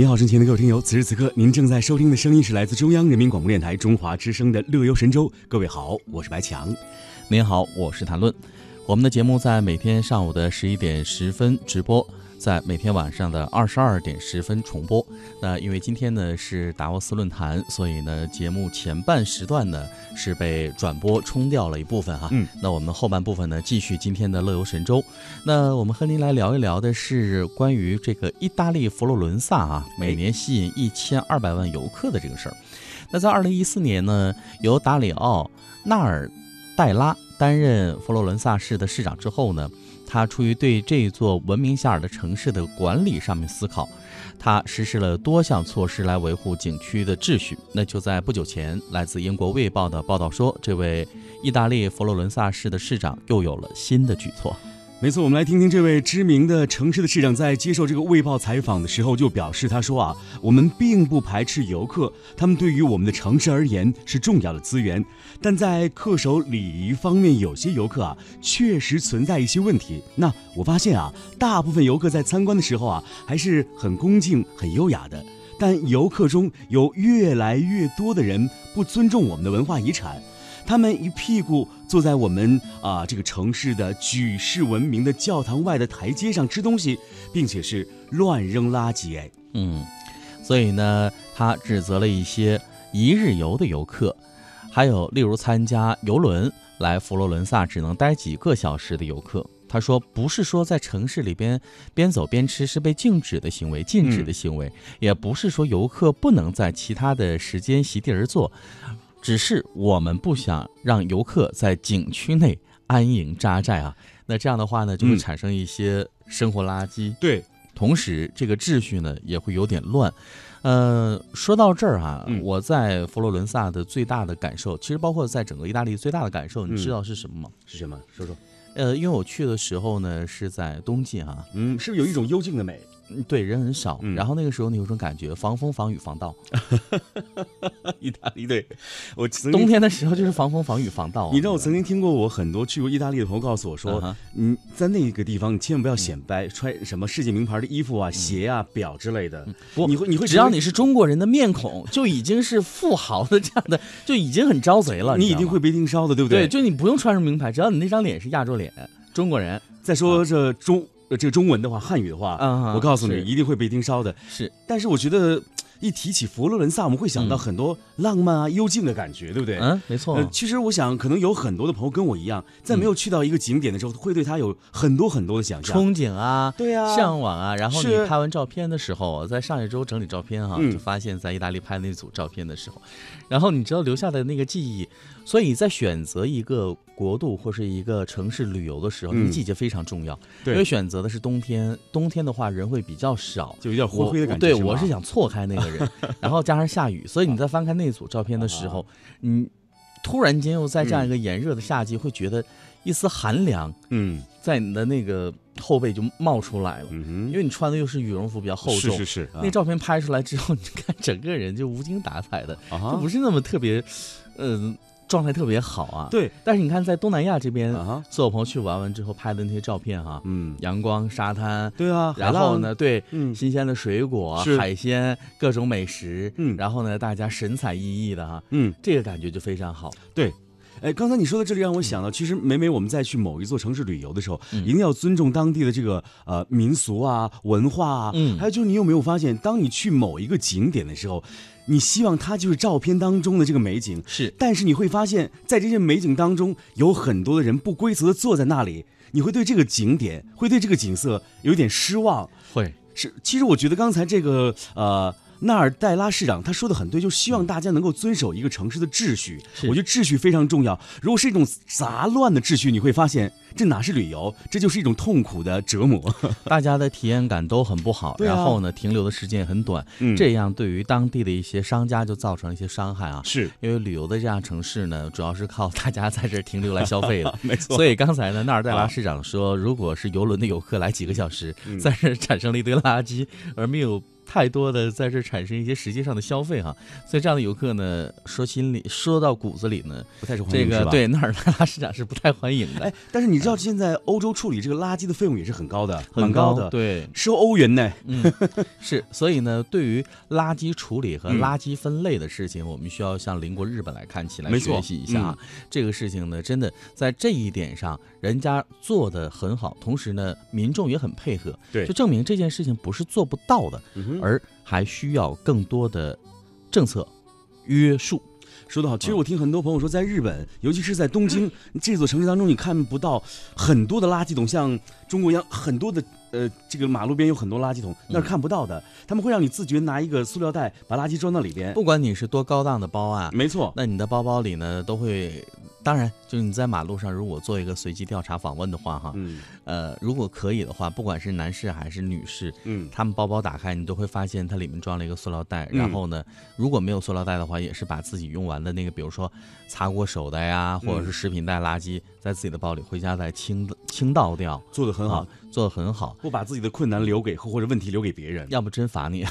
您好，身前的各位听友，此时此刻您正在收听的声音是来自中央人民广播电台中华之声的《乐游神州》。各位好，我是白强。您好，我是谭论。我们的节目在每天上午的十一点十分直播。在每天晚上的二十二点十分重播。那因为今天呢是达沃斯论坛，所以呢节目前半时段呢是被转播冲掉了一部分哈。嗯。那我们后半部分呢继续今天的乐游神州。那我们和您来聊一聊的是关于这个意大利佛罗伦萨啊，每年吸引一千二百万游客的这个事儿。那在二零一四年呢，由达里奥纳尔戴拉担任佛罗伦萨市的市长之后呢。他出于对这座闻名遐迩的城市的管理上面思考，他实施了多项措施来维护景区的秩序。那就在不久前，来自英国《卫报》的报道说，这位意大利佛罗伦萨市的市长又有了新的举措。没错，我们来听听这位知名的城市的市长在接受这个《卫报》采访的时候就表示，他说啊，我们并不排斥游客，他们对于我们的城市而言是重要的资源，但在恪守礼仪方面，有些游客啊确实存在一些问题。那我发现啊，大部分游客在参观的时候啊还是很恭敬、很优雅的，但游客中有越来越多的人不尊重我们的文化遗产。他们一屁股坐在我们啊这个城市的举世闻名的教堂外的台阶上吃东西，并且是乱扔垃圾哎，嗯，所以呢，他指责了一些一日游的游客，还有例如参加游轮来佛罗伦萨只能待几个小时的游客。他说，不是说在城市里边边走边吃是被禁止的行为，禁止的行为，也不是说游客不能在其他的时间席地而坐。只是我们不想让游客在景区内安营扎寨啊，那这样的话呢，就会产生一些生活垃圾。对，同时这个秩序呢也会有点乱。呃，说到这儿啊，我在佛罗伦萨的最大的感受，其实包括在整个意大利最大的感受，你知道是什么吗？是什么？说说。呃，因为我去的时候呢是在冬季哈，嗯，是不是有一种幽静的美？对，人很少。然后那个时候你有种感觉，防风、防雨、防盗。意大利对，我冬天的时候就是防风、防雨、防盗。你知道我曾经听过我很多去过意大利的朋友告诉我说，你在那个地方你千万不要显摆，穿什么世界名牌的衣服啊、鞋啊、表之类的。不，你会你会只要你是中国人的面孔，就已经是富豪的这样的，就已经很招贼了。你一定会被盯梢的，对不对？对，就你不用穿什么名牌，只要你那张脸是亚洲脸，中国人。再说这中。呃，这个中文的话，汉语的话，我告诉你，一定会被盯梢的。是，但是我觉得。一提起佛罗伦萨，我们会想到很多浪漫啊、幽静的感觉，对不对？嗯，没错。其实我想，可能有很多的朋友跟我一样，在没有去到一个景点的时候，会对他有很多很多的想象、憧憬啊，对啊，向往啊。然后你拍完照片的时候，在上一周整理照片哈，就发现，在意大利拍那组照片的时候，然后你知道留下的那个记忆。所以在选择一个国度或是一个城市旅游的时候，那个季节非常重要。对，因为选择的是冬天，冬天的话人会比较少，就有点灰灰的感觉。对，我是想错开那个人，然后。加上下雨，所以你在翻开那组照片的时候，你突然间又在这样一个炎热的夏季，会觉得一丝寒凉，嗯，在你的那个后背就冒出来了，嗯因为你穿的又是羽绒服，比较厚重，是是是。那照片拍出来之后，你看整个人就无精打采的，就不是那么特别，嗯。状态特别好啊，对。但是你看，在东南亚这边，所有朋友去玩完之后拍的那些照片哈，嗯，阳光、沙滩，对啊。然后呢，对，嗯，新鲜的水果、海鲜、各种美食，嗯，然后呢，大家神采奕奕的哈，嗯，这个感觉就非常好。对，哎，刚才你说的这里让我想到，其实每每我们在去某一座城市旅游的时候，一定要尊重当地的这个呃民俗啊、文化啊，嗯，还有就是你有没有发现，当你去某一个景点的时候。你希望它就是照片当中的这个美景，是。但是你会发现在这些美景当中，有很多的人不规则的坐在那里，你会对这个景点，会对这个景色有点失望。会是，其实我觉得刚才这个呃。纳尔代拉市长他说的很对，就希望大家能够遵守一个城市的秩序。我觉得秩序非常重要。如果是一种杂乱的秩序，你会发现这哪是旅游，这就是一种痛苦的折磨。大家的体验感都很不好，然后呢，停留的时间也很短。这样对于当地的一些商家就造成了一些伤害啊。是因为旅游的这样城市呢，主要是靠大家在这停留来消费的。没错。所以刚才呢，纳尔代拉市长说，如果是游轮的游客来几个小时，在这产生了一堆垃圾，而没有。太多的在这产生一些实际上的消费哈，所以这样的游客呢，说心里说到骨子里呢，不太受欢迎。这个对纳尔拉市长是不太欢迎的。哎，但是你知道现在欧洲处理这个垃圾的费用也是很高的，很高的，对，收欧元呢。嗯，是，所以呢，对于垃圾处理和嗯。垃圾分类的事情，我们需要向邻国日本来看齐，来学习一下啊。这个事情呢，真的在这一点上，人家做的很好，同时呢，民众也很配合，对。就证明这件事情不是做不到的，嗯而还需要更多的政策约束。说得好，其嗯实我听很多朋友说，在日本，尤其是在东京这座城市当中，你看不到很多的垃圾桶，像中国一样很多的呃，这个马路边有很多垃圾桶，那是看不到的。他们会让你自觉拿一个塑料袋把垃圾装到里边。不管你是多高档的包啊，没错，那你的包包里呢都会。当然，就是你在马路上，如果做一个随机调查访问的话，哈，嗯。呃，如果可以的话，不管是男士还是女士，嗯，他们包包打开，你都会发现它里面装了一个塑料袋。嗯。然后呢，如果没有塑料袋的话，也是把自己用完的那个，比如说擦过手的呀，或者是食品袋垃圾，在自己的包里回家再清清倒掉，做的很好啊，，做的很好。不把自己的困难留给或者问题留给别人。要不真罚你。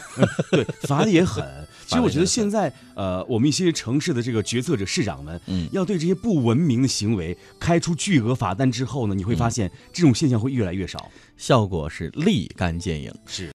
对，罚的也狠。其实我觉得现在呃，我们一些城市的这个决策者、市长们，嗯要对这些不文明的行为开出巨额罚单之后呢，你会发现这种现象会越来越少。效果是立竿见影。是。